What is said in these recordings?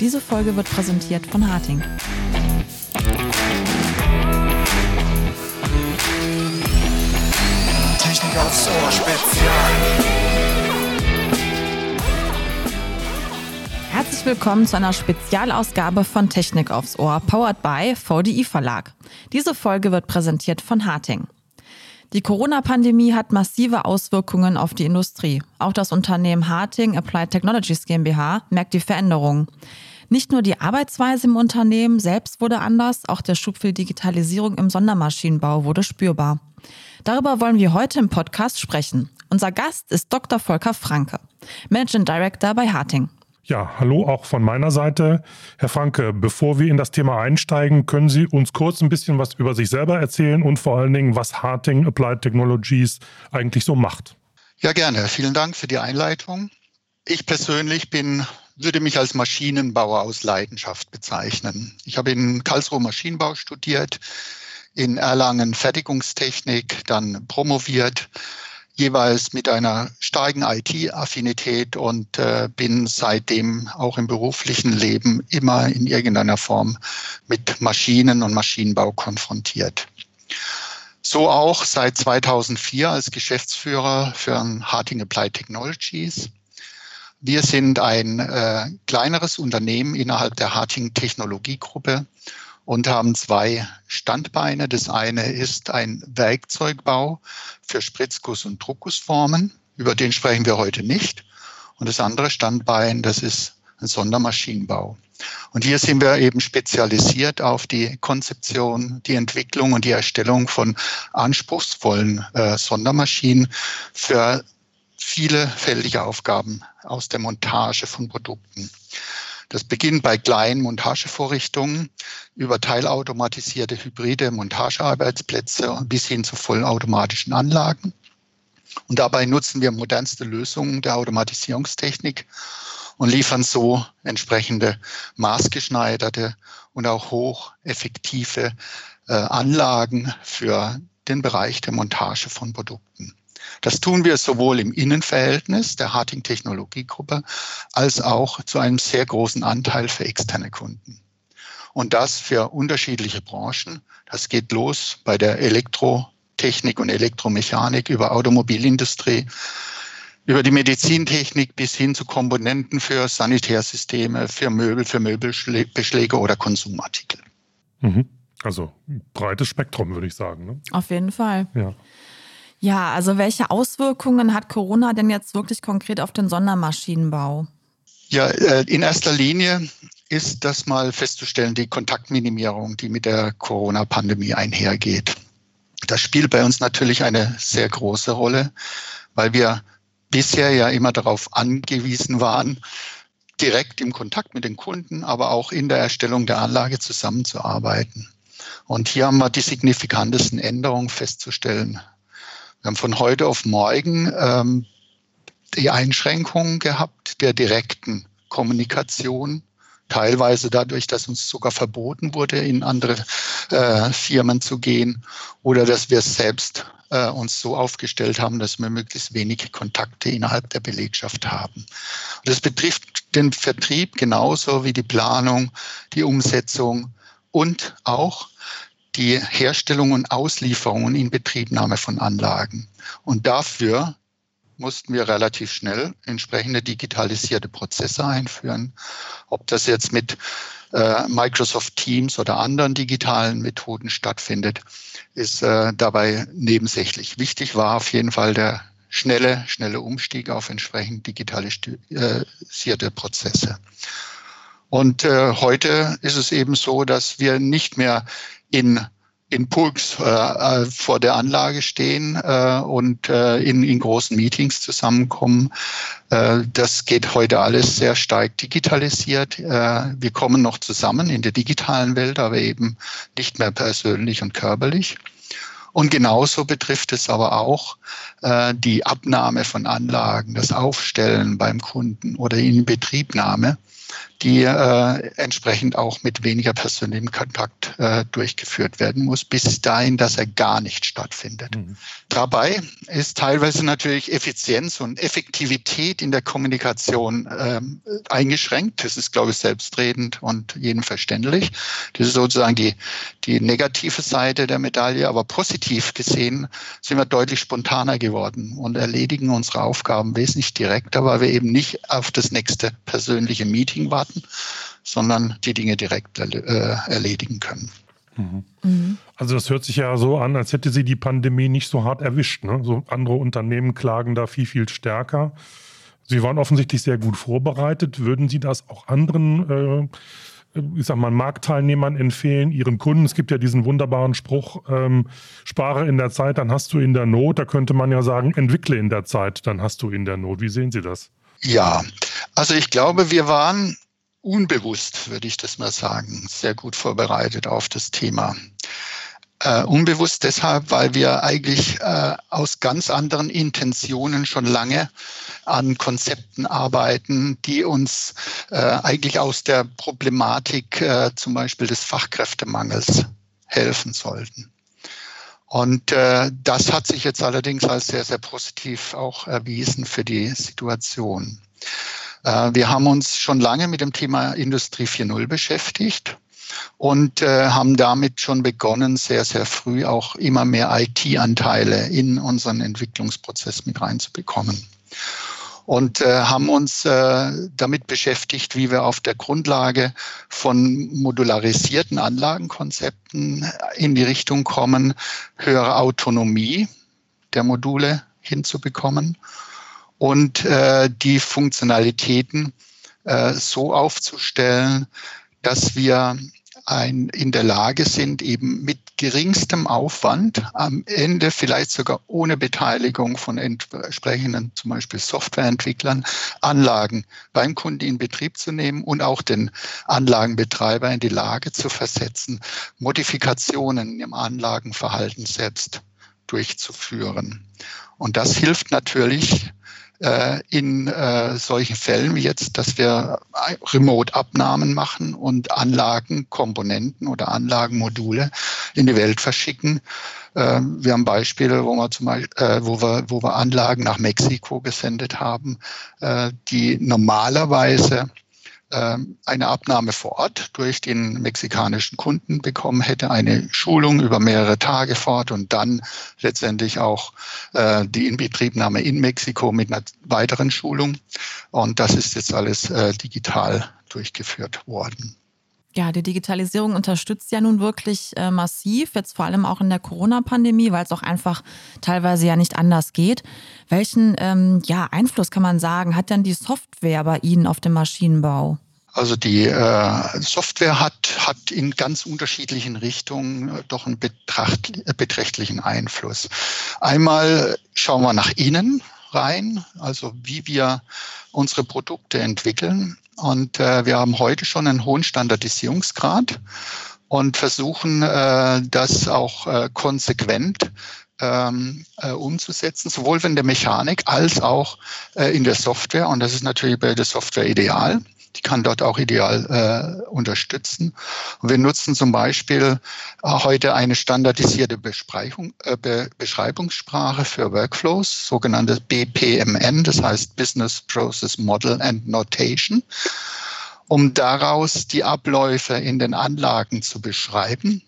Diese Folge wird präsentiert von Harting. Technik aufs Ohr Spezial. Herzlich willkommen zu einer Spezialausgabe von Technik aufs Ohr, powered by VDI Verlag. Diese Folge wird präsentiert von Harting. Die Corona-Pandemie hat massive Auswirkungen auf die Industrie. Auch das Unternehmen Harting Applied Technologies GmbH merkt die Veränderungen. Nicht nur die Arbeitsweise im Unternehmen selbst wurde anders, auch der Schub für Digitalisierung im Sondermaschinenbau wurde spürbar. Darüber wollen wir heute im Podcast sprechen. Unser Gast ist Dr. Volker Franke, Managing Director bei Harting. Ja, hallo auch von meiner Seite. Herr Franke, bevor wir in das Thema einsteigen, können Sie uns kurz ein bisschen was über sich selber erzählen und vor allen Dingen, was Harting Applied Technologies eigentlich so macht? Ja, gerne. Vielen Dank für die Einleitung. Ich persönlich bin, würde mich als Maschinenbauer aus Leidenschaft bezeichnen. Ich habe in Karlsruhe Maschinenbau studiert, in Erlangen Fertigungstechnik, dann promoviert, jeweils mit einer starken IT-Affinität und äh, bin seitdem auch im beruflichen Leben immer in irgendeiner Form mit Maschinen und Maschinenbau konfrontiert. So auch seit 2004 als Geschäftsführer für Harting Applied Technologies. Wir sind ein äh, kleineres Unternehmen innerhalb der Harting Technologiegruppe und haben zwei Standbeine. Das eine ist ein Werkzeugbau für Spritzguss- und Druckgussformen. Über den sprechen wir heute nicht. Und das andere Standbein, das ist ein Sondermaschinenbau. Und hier sind wir eben spezialisiert auf die Konzeption, die Entwicklung und die Erstellung von anspruchsvollen äh, Sondermaschinen für viele fällige Aufgaben aus der Montage von Produkten. Das beginnt bei kleinen Montagevorrichtungen über teilautomatisierte hybride Montagearbeitsplätze bis hin zu vollautomatischen Anlagen. Und dabei nutzen wir modernste Lösungen der Automatisierungstechnik und liefern so entsprechende maßgeschneiderte und auch hocheffektive äh, Anlagen für den Bereich der Montage von Produkten. Das tun wir sowohl im Innenverhältnis der Harting Technologiegruppe als auch zu einem sehr großen Anteil für externe Kunden. Und das für unterschiedliche Branchen. Das geht los bei der Elektrotechnik und Elektromechanik über Automobilindustrie, über die Medizintechnik bis hin zu Komponenten für Sanitärsysteme, für Möbel, für Möbelbeschläge oder Konsumartikel. Mhm. Also breites Spektrum, würde ich sagen. Ne? Auf jeden Fall. Ja. Ja, also welche Auswirkungen hat Corona denn jetzt wirklich konkret auf den Sondermaschinenbau? Ja, äh, in erster Linie ist das mal festzustellen, die Kontaktminimierung, die mit der Corona-Pandemie einhergeht. Das spielt bei uns natürlich eine sehr große Rolle, weil wir bisher ja immer darauf angewiesen waren, direkt im Kontakt mit den Kunden, aber auch in der Erstellung der Anlage zusammenzuarbeiten. Und hier haben wir die signifikantesten Änderungen festzustellen. Wir haben von heute auf morgen ähm, die Einschränkungen gehabt der direkten Kommunikation, teilweise dadurch, dass uns sogar verboten wurde, in andere äh, Firmen zu gehen oder dass wir selbst äh, uns so aufgestellt haben, dass wir möglichst wenig Kontakte innerhalb der Belegschaft haben. Das betrifft den Vertrieb genauso wie die Planung, die Umsetzung und auch die Herstellung und Auslieferung und Inbetriebnahme von Anlagen. Und dafür mussten wir relativ schnell entsprechende digitalisierte Prozesse einführen. Ob das jetzt mit äh, Microsoft Teams oder anderen digitalen Methoden stattfindet, ist äh, dabei nebensächlich. Wichtig war auf jeden Fall der schnelle, schnelle Umstieg auf entsprechend digitalisierte Prozesse. Und äh, heute ist es eben so, dass wir nicht mehr in in Pulks äh, äh, vor der Anlage stehen äh, und äh, in, in großen Meetings zusammenkommen. Äh, das geht heute alles sehr stark digitalisiert. Äh, wir kommen noch zusammen in der digitalen Welt, aber eben nicht mehr persönlich und körperlich. Und genauso betrifft es aber auch äh, die Abnahme von Anlagen, das Aufstellen beim Kunden oder in Betriebnahme. Die äh, entsprechend auch mit weniger persönlichem Kontakt äh, durchgeführt werden muss, bis dahin, dass er gar nicht stattfindet. Mhm. Dabei ist teilweise natürlich Effizienz und Effektivität in der Kommunikation ähm, eingeschränkt. Das ist, glaube ich, selbstredend und jedem verständlich. Das ist sozusagen die, die negative Seite der Medaille. Aber positiv gesehen sind wir deutlich spontaner geworden und erledigen unsere Aufgaben wesentlich direkter, weil wir eben nicht auf das nächste persönliche Meeting warten, sondern die Dinge direkt äh, erledigen können. Mhm. Also das hört sich ja so an, als hätte sie die Pandemie nicht so hart erwischt. Ne? So andere Unternehmen klagen da viel, viel stärker. Sie waren offensichtlich sehr gut vorbereitet. Würden Sie das auch anderen, äh, ich sag mal, Marktteilnehmern empfehlen, Ihren Kunden? Es gibt ja diesen wunderbaren Spruch, ähm, spare in der Zeit, dann hast du in der Not. Da könnte man ja sagen, entwickle in der Zeit, dann hast du in der Not. Wie sehen Sie das? Ja, also ich glaube, wir waren unbewusst, würde ich das mal sagen, sehr gut vorbereitet auf das Thema. Äh, unbewusst deshalb, weil wir eigentlich äh, aus ganz anderen Intentionen schon lange an Konzepten arbeiten, die uns äh, eigentlich aus der Problematik äh, zum Beispiel des Fachkräftemangels helfen sollten. Und äh, das hat sich jetzt allerdings als sehr, sehr positiv auch erwiesen für die Situation. Äh, wir haben uns schon lange mit dem Thema Industrie 4.0 beschäftigt und äh, haben damit schon begonnen, sehr, sehr früh auch immer mehr IT-Anteile in unseren Entwicklungsprozess mit reinzubekommen. Und äh, haben uns äh, damit beschäftigt, wie wir auf der Grundlage von modularisierten Anlagenkonzepten in die Richtung kommen, höhere Autonomie der Module hinzubekommen und äh, die Funktionalitäten äh, so aufzustellen, dass wir ein, in der Lage sind, eben mit geringstem Aufwand am Ende vielleicht sogar ohne Beteiligung von entsprechenden zum Beispiel Softwareentwicklern Anlagen beim Kunden in Betrieb zu nehmen und auch den Anlagenbetreiber in die Lage zu versetzen, Modifikationen im Anlagenverhalten selbst durchzuführen. Und das hilft natürlich in äh, solchen Fällen wie jetzt, dass wir Remote-Abnahmen machen und Anlagenkomponenten oder Anlagenmodule in die Welt verschicken. Äh, wir haben Beispiele, wo wir, zum Beispiel, äh, wo, wir, wo wir Anlagen nach Mexiko gesendet haben, äh, die normalerweise ähm, eine Abnahme vor Ort durch den mexikanischen Kunden bekommen hätte, eine Schulung über mehrere Tage fort und dann letztendlich auch äh, die Inbetriebnahme in Mexiko mit einer weiteren Schulung. Und das ist jetzt alles äh, digital durchgeführt worden. Ja, die Digitalisierung unterstützt ja nun wirklich äh, massiv, jetzt vor allem auch in der Corona-Pandemie, weil es auch einfach teilweise ja nicht anders geht. Welchen ähm, ja, Einfluss kann man sagen, hat denn die Software bei Ihnen auf dem Maschinenbau? Also die äh, Software hat, hat in ganz unterschiedlichen Richtungen äh, doch einen betracht, äh, beträchtlichen Einfluss. Einmal schauen wir nach innen rein, also wie wir unsere Produkte entwickeln. Und äh, wir haben heute schon einen hohen Standardisierungsgrad und versuchen äh, das auch äh, konsequent ähm, äh, umzusetzen, sowohl in der Mechanik als auch äh, in der Software. Und das ist natürlich bei der Software ideal. Die kann dort auch ideal äh, unterstützen. Und wir nutzen zum Beispiel heute eine standardisierte äh, Be Beschreibungssprache für Workflows, sogenannte BPMN, das heißt Business Process Model and Notation, um daraus die Abläufe in den Anlagen zu beschreiben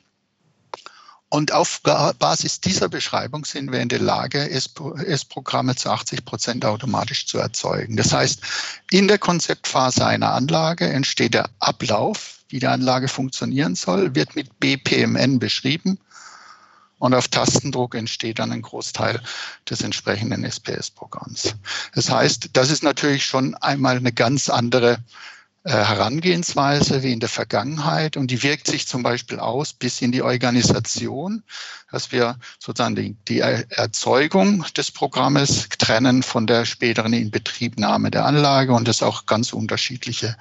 und auf Basis dieser Beschreibung sind wir in der Lage, S-Programme zu 80 Prozent automatisch zu erzeugen. Das heißt, in der Konzeptphase einer Anlage entsteht der Ablauf, wie die Anlage funktionieren soll, wird mit BPMN beschrieben und auf Tastendruck entsteht dann ein Großteil des entsprechenden SPS-Programms. Das heißt, das ist natürlich schon einmal eine ganz andere Herangehensweise wie in der Vergangenheit und die wirkt sich zum Beispiel aus bis in die Organisation, dass wir sozusagen die, die Erzeugung des Programmes trennen von der späteren Inbetriebnahme der Anlage und es auch ganz unterschiedliche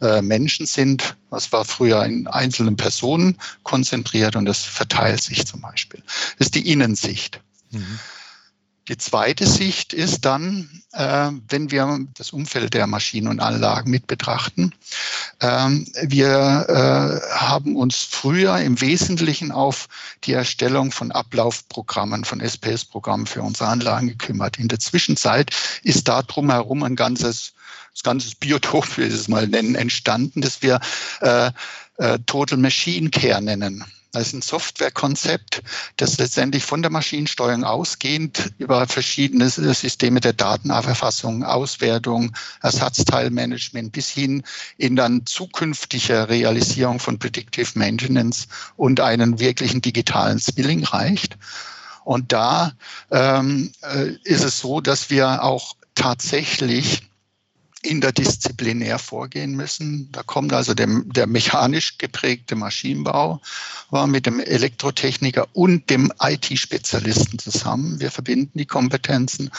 äh, Menschen sind. Was war früher in einzelnen Personen konzentriert und das verteilt sich zum Beispiel. Das ist die Innensicht. Mhm. Die zweite Sicht ist dann äh, wenn wir das Umfeld der Maschinen und Anlagen mit betrachten. Ähm, wir äh, haben uns früher im Wesentlichen auf die Erstellung von Ablaufprogrammen, von SPS-Programmen für unsere Anlagen gekümmert. In der Zwischenzeit ist da drumherum ein ganzes das ganze Biotop, wie wir es mal nennen, entstanden, das wir äh, äh, Total Machine Care nennen. Das ist ein Softwarekonzept, das letztendlich von der Maschinensteuerung ausgehend über verschiedene Systeme der Datenerfassung, Auswertung, Ersatzteilmanagement bis hin in dann zukünftige Realisierung von Predictive Maintenance und einen wirklichen digitalen Zwilling reicht. Und da ähm, äh, ist es so, dass wir auch tatsächlich interdisziplinär vorgehen müssen. Da kommt also der, der mechanisch geprägte Maschinenbau war mit dem Elektrotechniker und dem IT-Spezialisten zusammen. Wir verbinden die Kompetenzen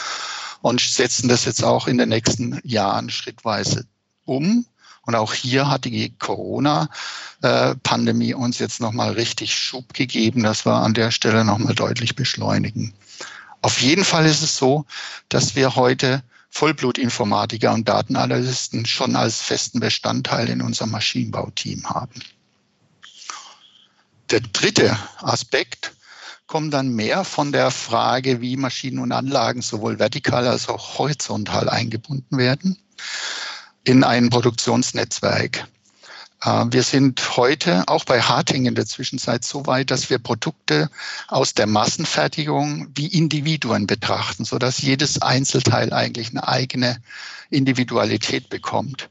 und setzen das jetzt auch in den nächsten Jahren schrittweise um. Und auch hier hat die Corona-Pandemie uns jetzt nochmal richtig Schub gegeben, dass wir an der Stelle nochmal deutlich beschleunigen. Auf jeden Fall ist es so, dass wir heute Vollblutinformatiker und Datenanalysten schon als festen Bestandteil in unserem Maschinenbauteam haben. Der dritte Aspekt kommt dann mehr von der Frage, wie Maschinen und Anlagen sowohl vertikal als auch horizontal eingebunden werden in ein Produktionsnetzwerk. Äh, wir sind heute auch bei Harting in der Zwischenzeit so weit, dass wir Produkte aus der Massenfertigung wie Individuen betrachten, sodass jedes Einzelteil eigentlich eine eigene Individualität bekommt.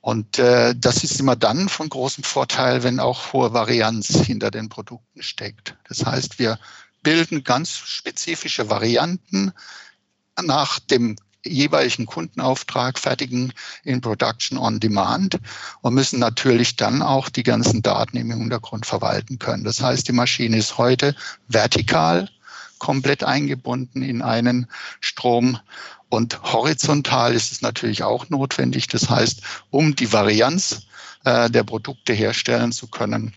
Und äh, das ist immer dann von großem Vorteil, wenn auch hohe Varianz hinter den Produkten steckt. Das heißt, wir bilden ganz spezifische Varianten nach dem jeweiligen Kundenauftrag fertigen in Production on Demand und müssen natürlich dann auch die ganzen Daten im Hintergrund verwalten können. Das heißt, die Maschine ist heute vertikal komplett eingebunden in einen Strom und horizontal ist es natürlich auch notwendig. Das heißt, um die Varianz äh, der Produkte herstellen zu können,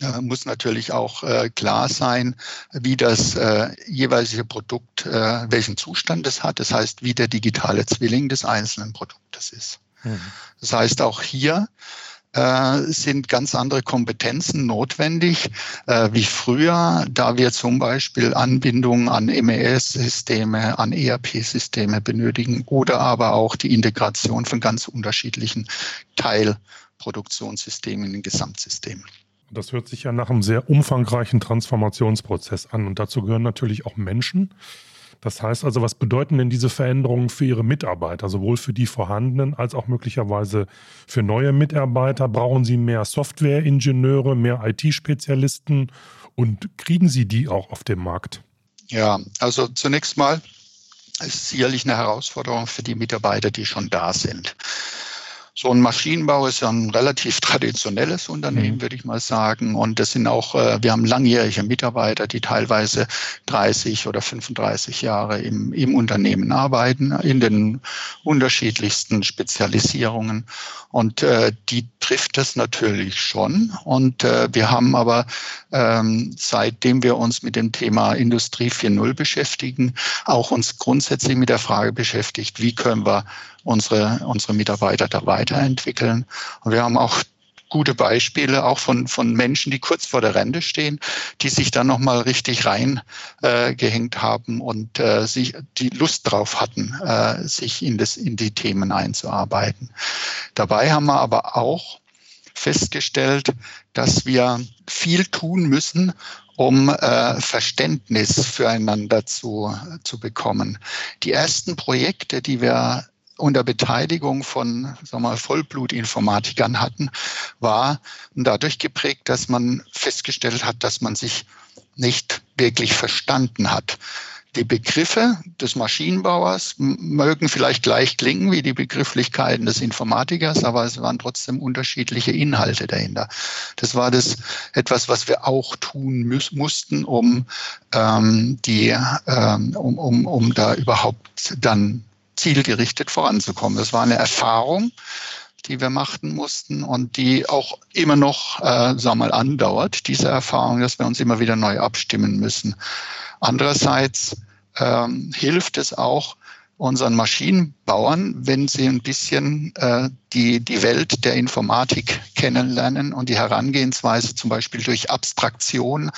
äh, muss natürlich auch äh, klar sein, wie das äh, jeweilige Produkt, äh, welchen Zustand es hat. Das heißt, wie der digitale Zwilling des einzelnen Produktes ist. Mhm. Das heißt, auch hier äh, sind ganz andere Kompetenzen notwendig äh, wie früher, da wir zum Beispiel Anbindungen an MES-Systeme, an ERP-Systeme benötigen oder aber auch die Integration von ganz unterschiedlichen Teilproduktionssystemen in den Gesamtsystemen. Das hört sich ja nach einem sehr umfangreichen Transformationsprozess an. Und dazu gehören natürlich auch Menschen. Das heißt also, was bedeuten denn diese Veränderungen für Ihre Mitarbeiter, sowohl für die vorhandenen als auch möglicherweise für neue Mitarbeiter? Brauchen Sie mehr Softwareingenieure, mehr IT-Spezialisten und kriegen Sie die auch auf dem Markt? Ja, also zunächst mal ist es sicherlich eine Herausforderung für die Mitarbeiter, die schon da sind. So ein Maschinenbau ist ja ein relativ traditionelles Unternehmen, mhm. würde ich mal sagen. Und das sind auch, äh, wir haben langjährige Mitarbeiter, die teilweise 30 oder 35 Jahre im, im Unternehmen arbeiten, in den unterschiedlichsten Spezialisierungen. Und äh, die trifft das natürlich schon. Und äh, wir haben aber, ähm, seitdem wir uns mit dem Thema Industrie 4.0 beschäftigen, auch uns grundsätzlich mit der Frage beschäftigt, wie können wir unsere, unsere Mitarbeiter da weiterentwickeln. Und wir haben auch gute Beispiele auch von, von Menschen, die kurz vor der Rente stehen, die sich dann nochmal richtig reingehängt äh, haben und äh, sich die Lust drauf hatten, äh, sich in, das, in die Themen einzuarbeiten. Dabei haben wir aber auch festgestellt, dass wir viel tun müssen, um äh, Verständnis füreinander zu, zu bekommen. Die ersten Projekte, die wir unter Beteiligung von wir mal, Vollblutinformatikern hatten, war dadurch geprägt, dass man festgestellt hat, dass man sich nicht wirklich verstanden hat. Die Begriffe des Maschinenbauers mögen vielleicht gleich klingen wie die Begrifflichkeiten des Informatikers, aber es waren trotzdem unterschiedliche Inhalte dahinter. Das war das etwas, was wir auch tun mussten, um ähm, die, ähm, um, um, um da überhaupt dann zielgerichtet voranzukommen. Das war eine Erfahrung, die wir machten mussten und die auch immer noch, äh, wir mal, andauert, diese Erfahrung, dass wir uns immer wieder neu abstimmen müssen. Andererseits ähm, hilft es auch, unseren Maschinenbauern, wenn sie ein bisschen äh, die, die Welt der Informatik kennenlernen und die Herangehensweise zum Beispiel durch Abstraktion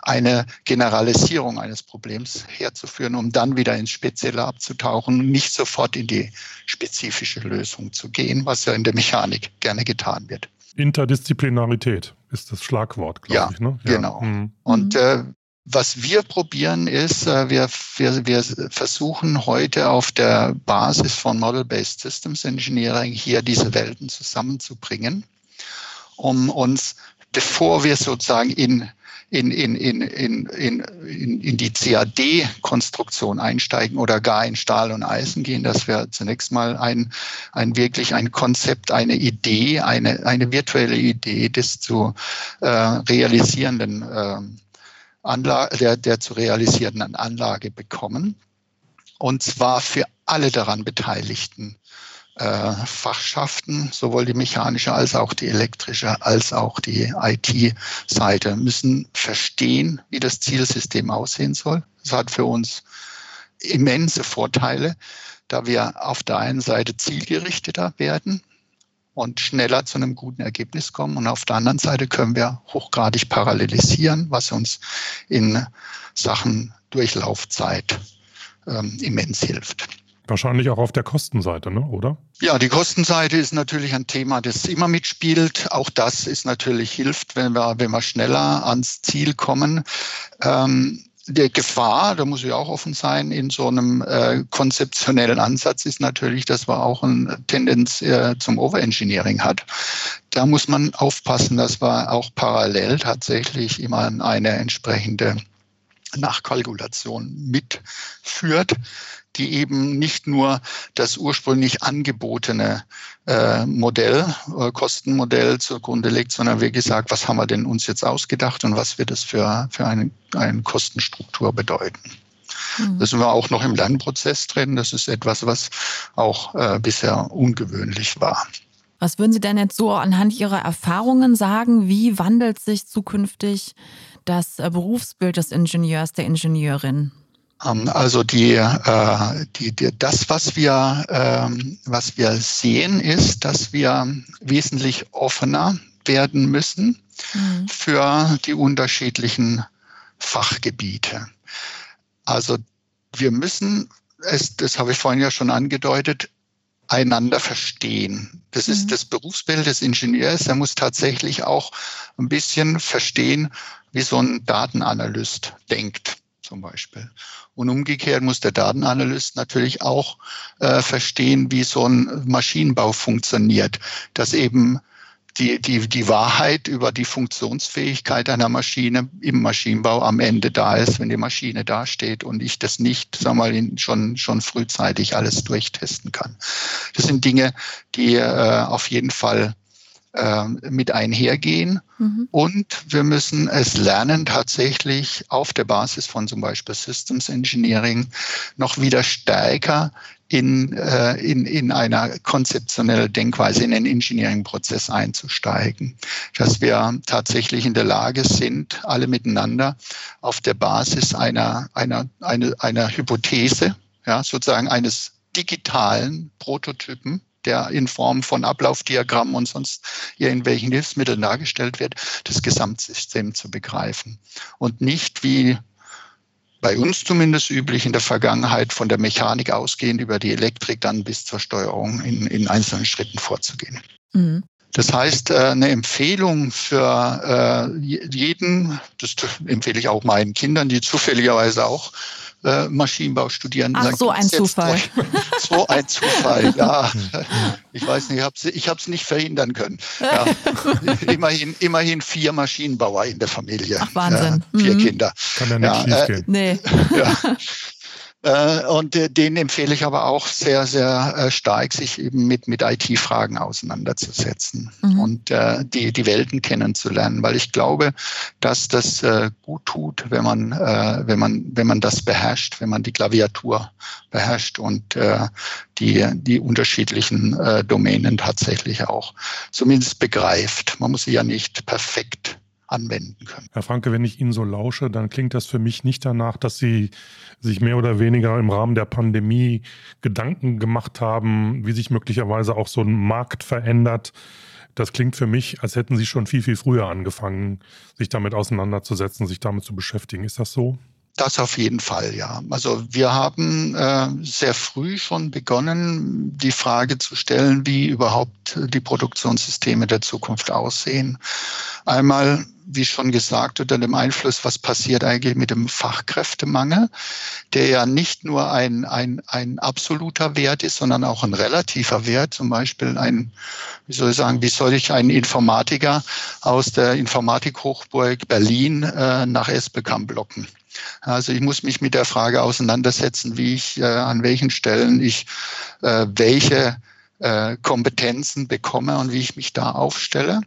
eine Generalisierung eines Problems herzuführen, um dann wieder ins Spezielle abzutauchen, nicht sofort in die spezifische Lösung zu gehen, was ja in der Mechanik gerne getan wird. Interdisziplinarität ist das Schlagwort, glaube ja, ich. Ne? Ja, genau. Mhm. Und äh, was wir probieren ist, äh, wir, wir, wir versuchen heute auf der Basis von Model-Based Systems Engineering hier diese Welten zusammenzubringen, um uns, bevor wir sozusagen in in, in, in, in, in, in die CAD-Konstruktion einsteigen oder gar in Stahl und Eisen gehen, dass wir zunächst mal ein, ein wirklich ein Konzept, eine Idee, eine, eine virtuelle Idee des zu äh, realisierenden äh, Anlage, der, der zu realisierenden Anlage bekommen. Und zwar für alle daran Beteiligten äh, Fachschaften, sowohl die mechanische als auch die elektrische als auch die IT-Seite, müssen verstehen, wie das Zielsystem aussehen soll. Das hat für uns immense Vorteile, da wir auf der einen Seite zielgerichteter werden und schneller zu einem guten Ergebnis kommen. Und auf der anderen Seite können wir hochgradig parallelisieren, was uns in Sachen Durchlaufzeit ähm, immens hilft. Wahrscheinlich auch auf der Kostenseite, ne? oder? Ja, die Kostenseite ist natürlich ein Thema, das immer mitspielt. Auch das ist natürlich hilft, wenn wir, wenn wir schneller ans Ziel kommen. Ähm, der Gefahr, da muss ich auch offen sein, in so einem äh, konzeptionellen Ansatz ist natürlich, dass man auch eine Tendenz äh, zum Overengineering hat. Da muss man aufpassen, dass man auch parallel tatsächlich immer eine entsprechende Nachkalkulation mitführt, die eben nicht nur das ursprünglich angebotene äh, Modell, äh, Kostenmodell zugrunde legt, sondern wie gesagt, was haben wir denn uns jetzt ausgedacht und was wird es für, für eine, eine Kostenstruktur bedeuten. Mhm. Da sind wir auch noch im Lernprozess drin. Das ist etwas, was auch äh, bisher ungewöhnlich war. Was würden Sie denn jetzt so anhand Ihrer Erfahrungen sagen? Wie wandelt sich zukünftig das äh, Berufsbild des Ingenieurs, der Ingenieurin? Ähm, also die, äh, die, die, das, was wir, ähm, was wir sehen, ist, dass wir wesentlich offener werden müssen mhm. für die unterschiedlichen Fachgebiete. Also wir müssen, es, das habe ich vorhin ja schon angedeutet, einander verstehen. Das mhm. ist das Berufsbild des Ingenieurs. Er muss tatsächlich auch ein bisschen verstehen, wie so ein Datenanalyst denkt zum Beispiel. Und umgekehrt muss der Datenanalyst natürlich auch äh, verstehen, wie so ein Maschinenbau funktioniert, dass eben die, die, die Wahrheit über die Funktionsfähigkeit einer Maschine im Maschinenbau am Ende da ist, wenn die Maschine dasteht und ich das nicht, sag mal, schon, schon frühzeitig alles durchtesten kann. Das sind Dinge, die äh, auf jeden Fall äh, mit einhergehen. Mhm. Und wir müssen es lernen, tatsächlich auf der Basis von zum Beispiel Systems Engineering noch wieder stärker in, äh, in, in einer konzeptionellen Denkweise, in den Engineering-Prozess einzusteigen. Dass wir tatsächlich in der Lage sind, alle miteinander auf der Basis einer, einer, einer, einer Hypothese, ja, sozusagen eines digitalen Prototypen, der in Form von Ablaufdiagrammen und sonst irgendwelchen Hilfsmitteln dargestellt wird, das Gesamtsystem zu begreifen. Und nicht wie bei uns zumindest üblich in der Vergangenheit von der Mechanik ausgehend über die Elektrik dann bis zur Steuerung in, in einzelnen Schritten vorzugehen. Mhm. Das heißt, äh, eine Empfehlung für äh, jeden, das empfehle ich auch meinen Kindern, die zufälligerweise auch äh, Maschinenbau studieren. Ach, so ein Zufall. So ein Zufall, ja. Ich weiß nicht, ich habe es nicht verhindern können. Ja. immerhin, immerhin vier Maschinenbauer in der Familie. Ach, Wahnsinn. Ja, vier mhm. Kinder. Kann ja nicht ja, schief gehen. Äh, nee. Ja. Äh, und äh, den empfehle ich aber auch sehr, sehr äh, stark, sich eben mit, mit IT-Fragen auseinanderzusetzen mhm. und die, die Welten kennenzulernen, weil ich glaube, dass das gut tut, wenn man, wenn man, wenn man das beherrscht, wenn man die Klaviatur beherrscht und die, die unterschiedlichen Domänen tatsächlich auch zumindest begreift. Man muss sie ja nicht perfekt anwenden können. Herr Franke, wenn ich Ihnen so lausche, dann klingt das für mich nicht danach, dass Sie sich mehr oder weniger im Rahmen der Pandemie Gedanken gemacht haben, wie sich möglicherweise auch so ein Markt verändert. Das klingt für mich, als hätten Sie schon viel, viel früher angefangen, sich damit auseinanderzusetzen, sich damit zu beschäftigen. Ist das so? Das auf jeden Fall, ja. Also wir haben äh, sehr früh schon begonnen, die Frage zu stellen, wie überhaupt die Produktionssysteme der Zukunft aussehen. Einmal, wie schon gesagt, unter dem Einfluss, was passiert eigentlich mit dem Fachkräftemangel, der ja nicht nur ein, ein, ein absoluter Wert ist, sondern auch ein relativer Wert. Zum Beispiel ein, wie soll ich sagen, wie soll ich einen Informatiker aus der Informatikhochburg Berlin äh, nach Esbekamp locken? Also ich muss mich mit der Frage auseinandersetzen, wie ich, äh, an welchen Stellen ich äh, welche äh, Kompetenzen bekomme und wie ich mich da aufstelle.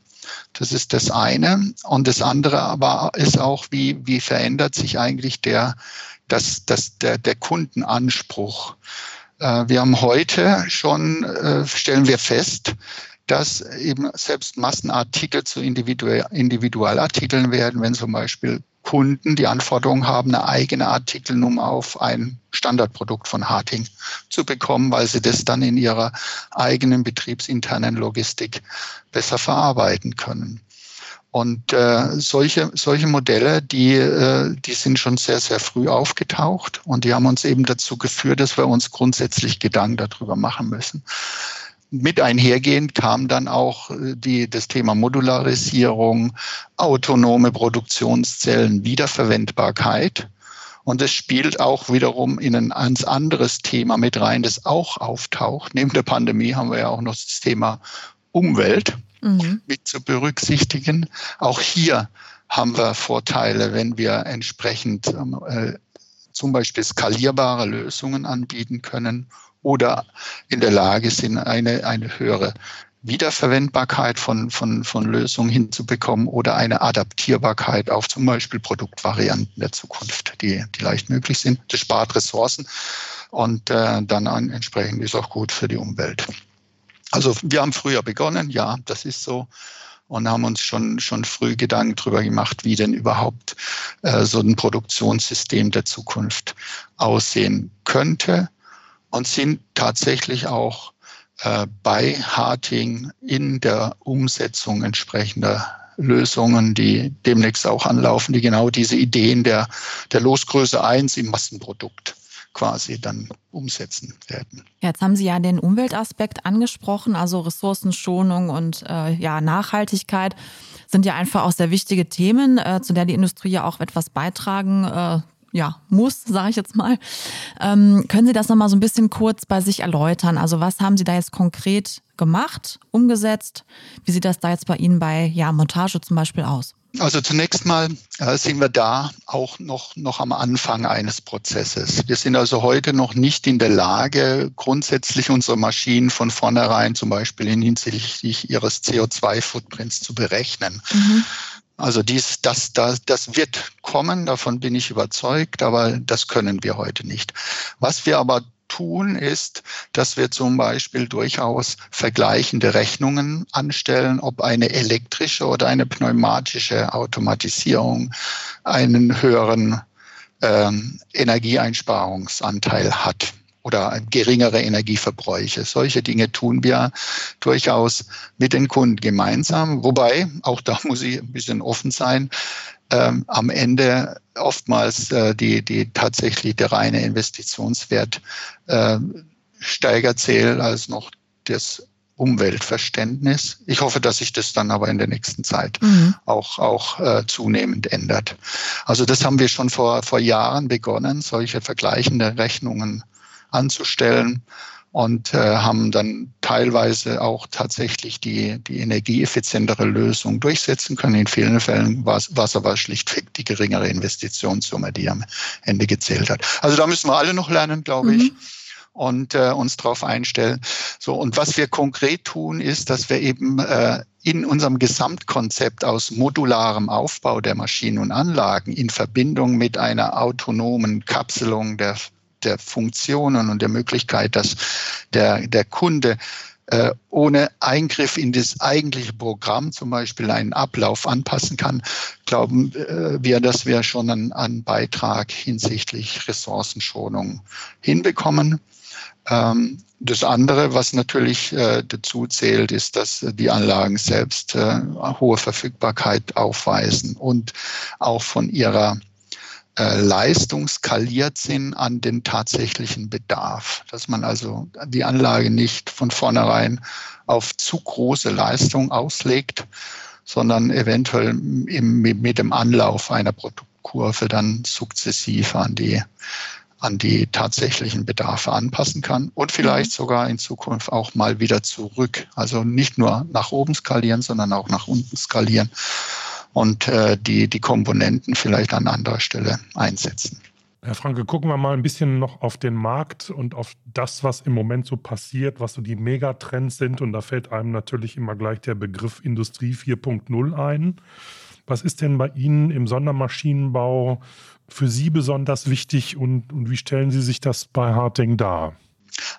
Das ist das eine. Und das andere aber ist auch, wie, wie verändert sich eigentlich der, das, das, der, der Kundenanspruch. Äh, wir haben heute schon, äh, stellen wir fest, dass eben selbst Massenartikel zu Individualartikeln werden, wenn zum Beispiel Kunden die Anforderung haben, eine eigene Artikelnummer auf ein Standardprodukt von Harting zu bekommen, weil sie das dann in ihrer eigenen betriebsinternen Logistik besser verarbeiten können. Und äh, solche, solche Modelle, die, äh, die sind schon sehr, sehr früh aufgetaucht und die haben uns eben dazu geführt, dass wir uns grundsätzlich Gedanken darüber machen müssen. Mit einhergehend kam dann auch äh, die, das Thema Modularisierung, autonome Produktionszellen, Wiederverwendbarkeit. Und es spielt auch wiederum in ein ganz anderes Thema mit rein, das auch auftaucht. Neben der Pandemie haben wir ja auch noch das Thema Umwelt mhm. mit zu berücksichtigen. Auch hier haben wir Vorteile, wenn wir entsprechend äh, zum Beispiel skalierbare Lösungen anbieten können oder in der Lage sind, eine, eine höhere Wiederverwendbarkeit von, von, von Lösungen hinzubekommen oder eine Adaptierbarkeit auf zum Beispiel Produktvarianten der Zukunft, die, die leicht möglich sind. Das spart Ressourcen und äh, dann entsprechend ist auch gut für die Umwelt. Also wir haben früher begonnen, ja, das ist so und haben uns schon, schon früh Gedanken darüber gemacht, wie denn überhaupt äh, so ein Produktionssystem der Zukunft aussehen könnte und sind tatsächlich auch äh, bei Harting in der Umsetzung entsprechender Lösungen, die demnächst auch anlaufen, die genau diese Ideen der, der Losgröße 1 im Massenprodukt quasi dann umsetzen werden. Jetzt haben Sie ja den Umweltaspekt angesprochen, also Ressourcenschonung und äh, ja, Nachhaltigkeit sind ja einfach auch sehr wichtige Themen, äh, zu der die Industrie ja auch etwas beitragen äh, ja, muss, sage ich jetzt mal. Ähm, können Sie das nochmal so ein bisschen kurz bei sich erläutern? Also was haben Sie da jetzt konkret gemacht, umgesetzt? Wie sieht das da jetzt bei Ihnen bei ja, Montage zum Beispiel aus? Also zunächst mal äh, sind wir da auch noch, noch am Anfang eines Prozesses. Wir sind also heute noch nicht in der Lage, grundsätzlich unsere Maschinen von vornherein zum Beispiel hinsichtlich ihres CO2-Footprints zu berechnen. Mhm. Also dies, das, das, das wird kommen, davon bin ich überzeugt, aber das können wir heute nicht. Was wir aber tun, ist, dass wir zum Beispiel durchaus vergleichende Rechnungen anstellen, ob eine elektrische oder eine pneumatische Automatisierung einen höheren ähm, Energieeinsparungsanteil hat oder geringere Energieverbräuche. Solche Dinge tun wir durchaus mit den Kunden gemeinsam. Wobei, auch da muss ich ein bisschen offen sein, ähm, am Ende oftmals äh, die, die tatsächlich der reine Investitionswert äh, steiger zählt als noch das Umweltverständnis. Ich hoffe, dass sich das dann aber in der nächsten Zeit mhm. auch, auch äh, zunehmend ändert. Also das haben wir schon vor, vor Jahren begonnen, solche vergleichende Rechnungen anzustellen und äh, haben dann teilweise auch tatsächlich die, die energieeffizientere Lösung durchsetzen können. In vielen Fällen war es aber schlichtweg die geringere Investitionssumme, die am Ende gezählt hat. Also da müssen wir alle noch lernen, glaube mhm. ich und äh, uns darauf einstellen. So und was wir konkret tun, ist, dass wir eben äh, in unserem Gesamtkonzept aus modularem Aufbau der Maschinen und Anlagen in Verbindung mit einer autonomen Kapselung der der Funktionen und der Möglichkeit, dass der, der Kunde äh, ohne Eingriff in das eigentliche Programm, zum Beispiel einen Ablauf anpassen kann, glauben äh, wir, dass wir schon einen, einen Beitrag hinsichtlich Ressourcenschonung hinbekommen. Ähm, das andere, was natürlich äh, dazu zählt, ist, dass die Anlagen selbst äh, hohe Verfügbarkeit aufweisen und auch von ihrer äh, Leistung skaliert sind an den tatsächlichen Bedarf. Dass man also die Anlage nicht von vornherein auf zu große Leistung auslegt, sondern eventuell im, mit dem Anlauf einer Produktkurve dann sukzessiv an die an die tatsächlichen Bedarfe anpassen kann und vielleicht mhm. sogar in Zukunft auch mal wieder zurück. Also nicht nur nach oben skalieren, sondern auch nach unten skalieren und äh, die, die Komponenten vielleicht an anderer Stelle einsetzen. Herr Franke, gucken wir mal ein bisschen noch auf den Markt und auf das, was im Moment so passiert, was so die Megatrends sind. Und da fällt einem natürlich immer gleich der Begriff Industrie 4.0 ein. Was ist denn bei Ihnen im Sondermaschinenbau für Sie besonders wichtig und, und wie stellen Sie sich das bei Harting dar?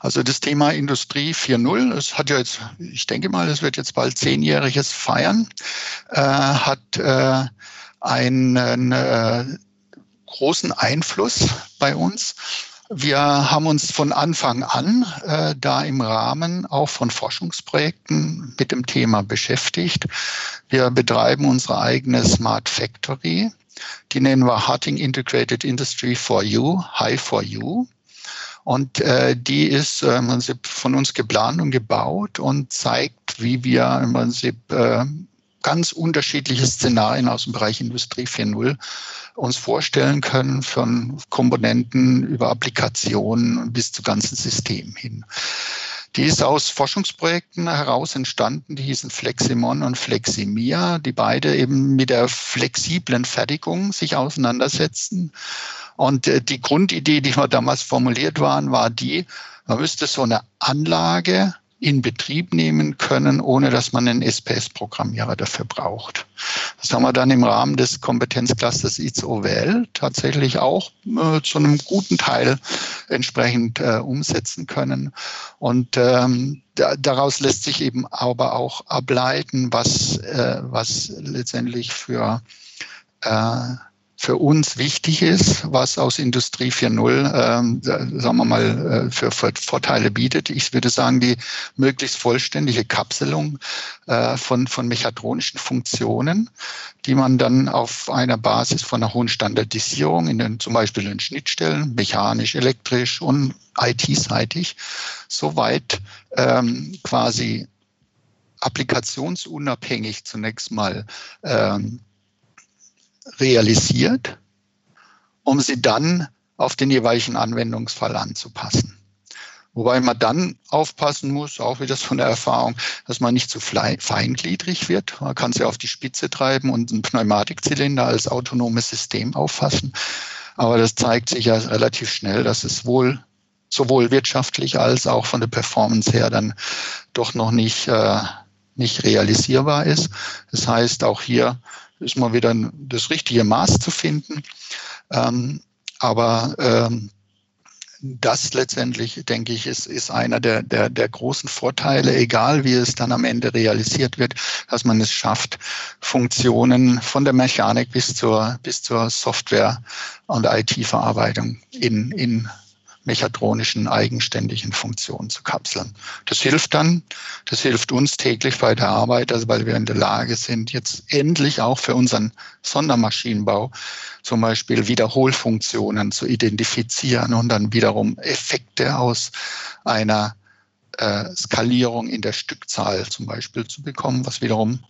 Also das Thema Industrie 4.0, es hat ja jetzt, ich denke mal, es wird jetzt bald zehnjähriges feiern, äh, hat äh, einen äh, großen Einfluss bei uns. Wir haben uns von Anfang an äh, da im Rahmen auch von Forschungsprojekten mit dem Thema beschäftigt. Wir betreiben unsere eigene Smart Factory. Die nennen wir Harting Integrated Industry for You, High for You. Und äh, die ist äh, im Prinzip von uns geplant und gebaut und zeigt, wie wir im Prinzip äh, ganz unterschiedliche Szenarien aus dem Bereich Industrie 4.0 uns vorstellen können, von Komponenten über Applikationen bis zu ganzen Systemen hin. Die ist aus Forschungsprojekten heraus entstanden, die hießen Fleximon und Fleximia, die beide eben mit der flexiblen Fertigung sich auseinandersetzen. Und äh, die Grundidee, die wir damals formuliert waren, war die, man müsste so eine Anlage in Betrieb nehmen können, ohne dass man einen SPS-Programmierer dafür braucht. Das haben wir dann im Rahmen des Kompetenzclusters ITS-OWL tatsächlich auch äh, zu einem guten Teil entsprechend äh, umsetzen können. Und ähm, da, daraus lässt sich eben aber auch ableiten, was, äh, was letztendlich für äh, für uns wichtig ist, was aus Industrie 4.0, ähm, sagen wir mal, äh, für, Vorteile bietet. Ich würde sagen, die möglichst vollständige Kapselung äh, von, von mechatronischen Funktionen, die man dann auf einer Basis von einer hohen Standardisierung in den, zum Beispiel in Schnittstellen, mechanisch, elektrisch und IT-seitig, soweit ähm, quasi applikationsunabhängig zunächst mal ähm, realisiert, um sie dann auf den jeweiligen Anwendungsfall anzupassen. Wobei man dann aufpassen muss, auch wieder so eine Erfahrung, dass man nicht zu feingliedrig wird. Man kann sie auf die Spitze treiben und einen Pneumatikzylinder als autonomes System auffassen. Aber das zeigt sich ja relativ schnell, dass es wohl sowohl wirtschaftlich als auch von der Performance her dann doch noch nicht, äh, nicht realisierbar ist. Das heißt, auch hier ist mal wieder das richtige Maß zu finden. Ähm, aber ähm, das letztendlich, denke ich, ist, ist einer der, der, der großen Vorteile, egal wie es dann am Ende realisiert wird, dass man es schafft, Funktionen von der Mechanik bis zur, bis zur Software und IT-Verarbeitung in, in mechatronischen eigenständigen Funktionen zu kapseln. Das hilft dann, das hilft uns täglich bei der Arbeit, also weil wir in der Lage sind, jetzt endlich auch für unseren Sondermaschinenbau zum Beispiel Wiederholfunktionen zu identifizieren und dann wiederum Effekte aus einer äh, Skalierung in der Stückzahl zum Beispiel zu bekommen, was wiederum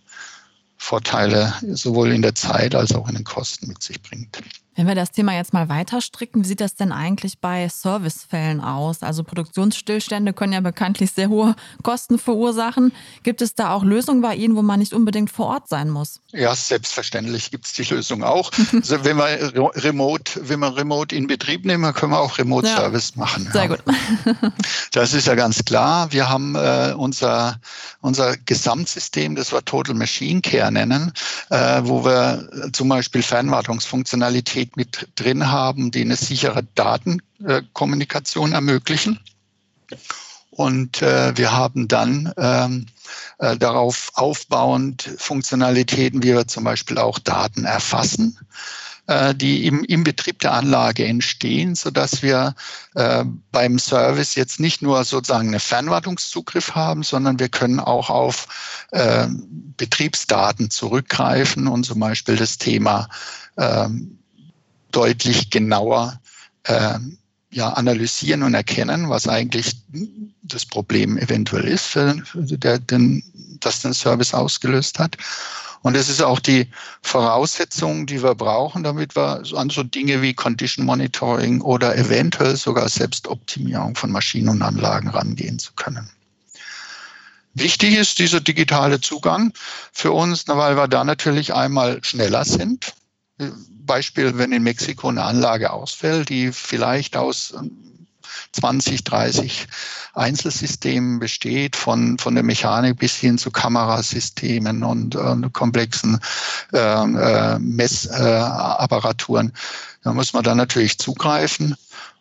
Vorteile sowohl in der Zeit als auch in den Kosten mit sich bringt. Wenn wir das Thema jetzt mal weiter stricken, wie sieht das denn eigentlich bei Servicefällen aus? Also Produktionsstillstände können ja bekanntlich sehr hohe Kosten verursachen. Gibt es da auch Lösungen bei Ihnen, wo man nicht unbedingt vor Ort sein muss? Ja, selbstverständlich gibt es die Lösung auch. also wenn wir remote, wenn wir remote in Betrieb nehmen, können wir auch Remote ja, Service machen. Sehr ja. gut. das ist ja ganz klar. Wir haben äh, unser, unser Gesamtsystem, das wir Total Machine Care nennen, äh, wo wir zum Beispiel Fernwartungsfunktionalität Qualität mit drin haben, die eine sichere Datenkommunikation ermöglichen. Und äh, wir haben dann ähm, äh, darauf aufbauend Funktionalitäten, wie wir zum Beispiel auch Daten erfassen äh, die im, im Betrieb der Anlage entstehen, so dass wir äh, beim Service jetzt nicht nur sozusagen einen Fernwartungszugriff haben, sondern wir können auch auf äh, Betriebsdaten zurückgreifen und zum Beispiel das Thema äh, deutlich genauer äh, ja, analysieren und erkennen, was eigentlich das Problem eventuell ist, für, der, den, das den Service ausgelöst hat. Und das ist auch die Voraussetzung, die wir brauchen, damit wir an so Dinge wie Condition Monitoring oder eventuell sogar Selbstoptimierung von Maschinen und Anlagen rangehen zu können. Wichtig ist dieser digitale Zugang für uns, weil wir da natürlich einmal schneller sind. Beispiel, wenn in Mexiko eine Anlage ausfällt, die vielleicht aus 20, 30 Einzelsystemen besteht, von, von der Mechanik bis hin zu Kamerasystemen und äh, komplexen ähm, äh, Messapparaturen. Äh, da muss man dann natürlich zugreifen.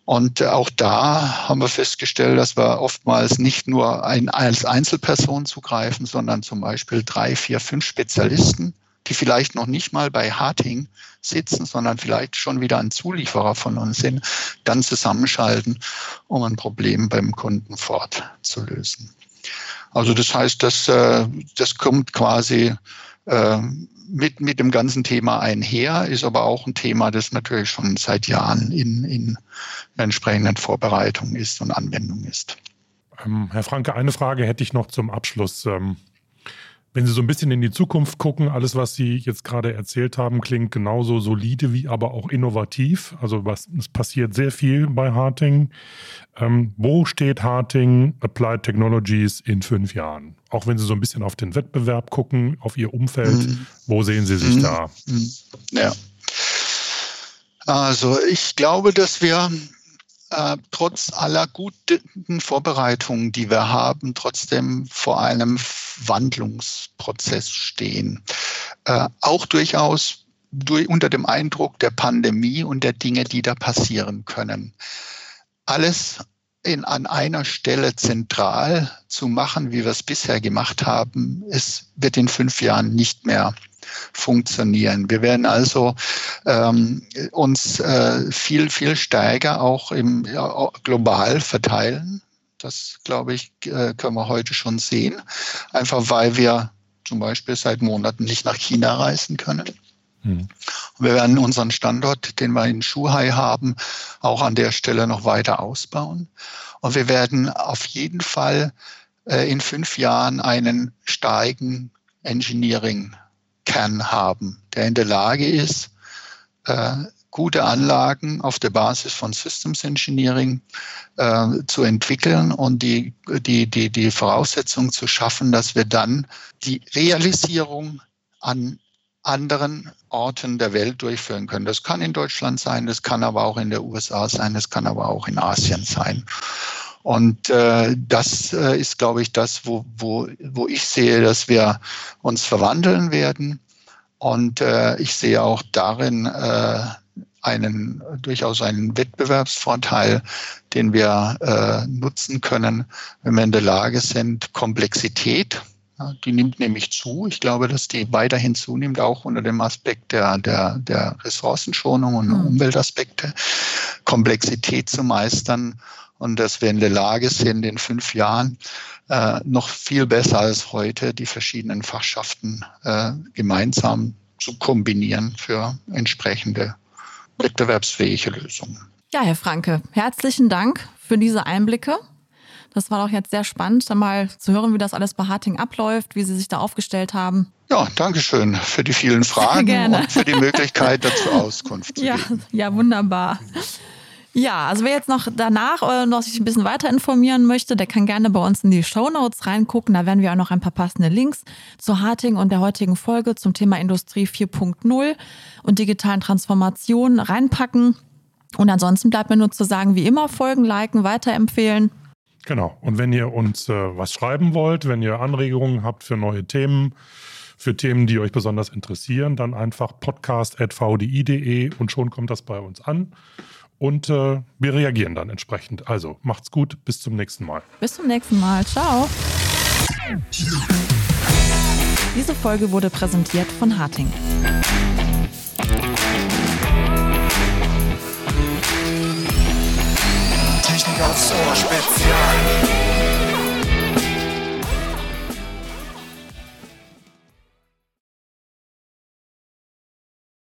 Und auch da haben wir festgestellt, dass wir oftmals nicht nur ein, als Einzelperson zugreifen, sondern zum Beispiel drei, vier, fünf Spezialisten die vielleicht noch nicht mal bei Harting sitzen, sondern vielleicht schon wieder ein Zulieferer von uns sind, dann zusammenschalten, um ein Problem beim Kunden fortzulösen. Also das heißt, das, äh, das kommt quasi äh, mit, mit dem ganzen Thema einher, ist aber auch ein Thema, das natürlich schon seit Jahren in, in entsprechenden Vorbereitung ist und Anwendung ist. Ähm, Herr Franke, eine Frage hätte ich noch zum Abschluss. Wenn Sie so ein bisschen in die Zukunft gucken, alles, was Sie jetzt gerade erzählt haben, klingt genauso solide wie aber auch innovativ. Also was, es passiert sehr viel bei Harting. Ähm, wo steht Harting Applied Technologies in fünf Jahren? Auch wenn Sie so ein bisschen auf den Wettbewerb gucken, auf Ihr Umfeld, mhm. wo sehen Sie sich mhm. da? Mhm. Ja. Also ich glaube, dass wir äh, trotz aller guten Vorbereitungen, die wir haben, trotzdem vor einem Wandlungsprozess stehen. Äh, auch durchaus durch, unter dem Eindruck der Pandemie und der Dinge, die da passieren können. Alles in, an einer Stelle zentral zu machen, wie wir es bisher gemacht haben, es wird in fünf Jahren nicht mehr funktionieren. Wir werden also ähm, uns äh, viel, viel stärker auch im, ja, global verteilen. Das, glaube ich, äh, können wir heute schon sehen. Einfach weil wir zum Beispiel seit Monaten nicht nach China reisen können. Mhm. Wir werden unseren Standort, den wir in Shuhai haben, auch an der Stelle noch weiter ausbauen. Und wir werden auf jeden Fall äh, in fünf Jahren einen starken Engineering Kern haben, der in der Lage ist, äh, gute Anlagen auf der Basis von Systems Engineering äh, zu entwickeln und die, die, die, die Voraussetzung zu schaffen, dass wir dann die Realisierung an anderen Orten der Welt durchführen können. Das kann in Deutschland sein, das kann aber auch in der USA sein, das kann aber auch in Asien sein. Und äh, das äh, ist, glaube ich, das, wo, wo, wo ich sehe, dass wir uns verwandeln werden. Und äh, ich sehe auch darin äh, einen durchaus einen Wettbewerbsvorteil, den wir äh, nutzen können, wenn wir in der Lage sind, Komplexität, ja, die nimmt nämlich zu. Ich glaube, dass die weiterhin zunimmt, auch unter dem Aspekt der, der, der Ressourcenschonung und mhm. Umweltaspekte, Komplexität zu meistern und dass wir in der Lage sind, in fünf Jahren äh, noch viel besser als heute die verschiedenen Fachschaften äh, gemeinsam zu kombinieren für entsprechende wettbewerbsfähige Lösungen. Ja, Herr Franke, herzlichen Dank für diese Einblicke. Das war doch jetzt sehr spannend, da mal zu hören, wie das alles bei Harting abläuft, wie Sie sich da aufgestellt haben. Ja, danke schön für die vielen Fragen und für die Möglichkeit, dazu Auskunft zu ja, geben. Ja, wunderbar. Ja, also wer jetzt noch danach äh, noch sich ein bisschen weiter informieren möchte, der kann gerne bei uns in die Show Notes reingucken. Da werden wir auch noch ein paar passende Links zu Harting und der heutigen Folge zum Thema Industrie 4.0 und digitalen Transformationen reinpacken. Und ansonsten bleibt mir nur zu sagen, wie immer, folgen, liken, weiterempfehlen. Genau. Und wenn ihr uns äh, was schreiben wollt, wenn ihr Anregungen habt für neue Themen, für Themen, die euch besonders interessieren, dann einfach podcast.vdi.de und schon kommt das bei uns an. Und äh, wir reagieren dann entsprechend. Also macht's gut, bis zum nächsten Mal. Bis zum nächsten Mal. Ciao. Diese Folge wurde präsentiert von Harting. Technik aufs Ohr Spezial.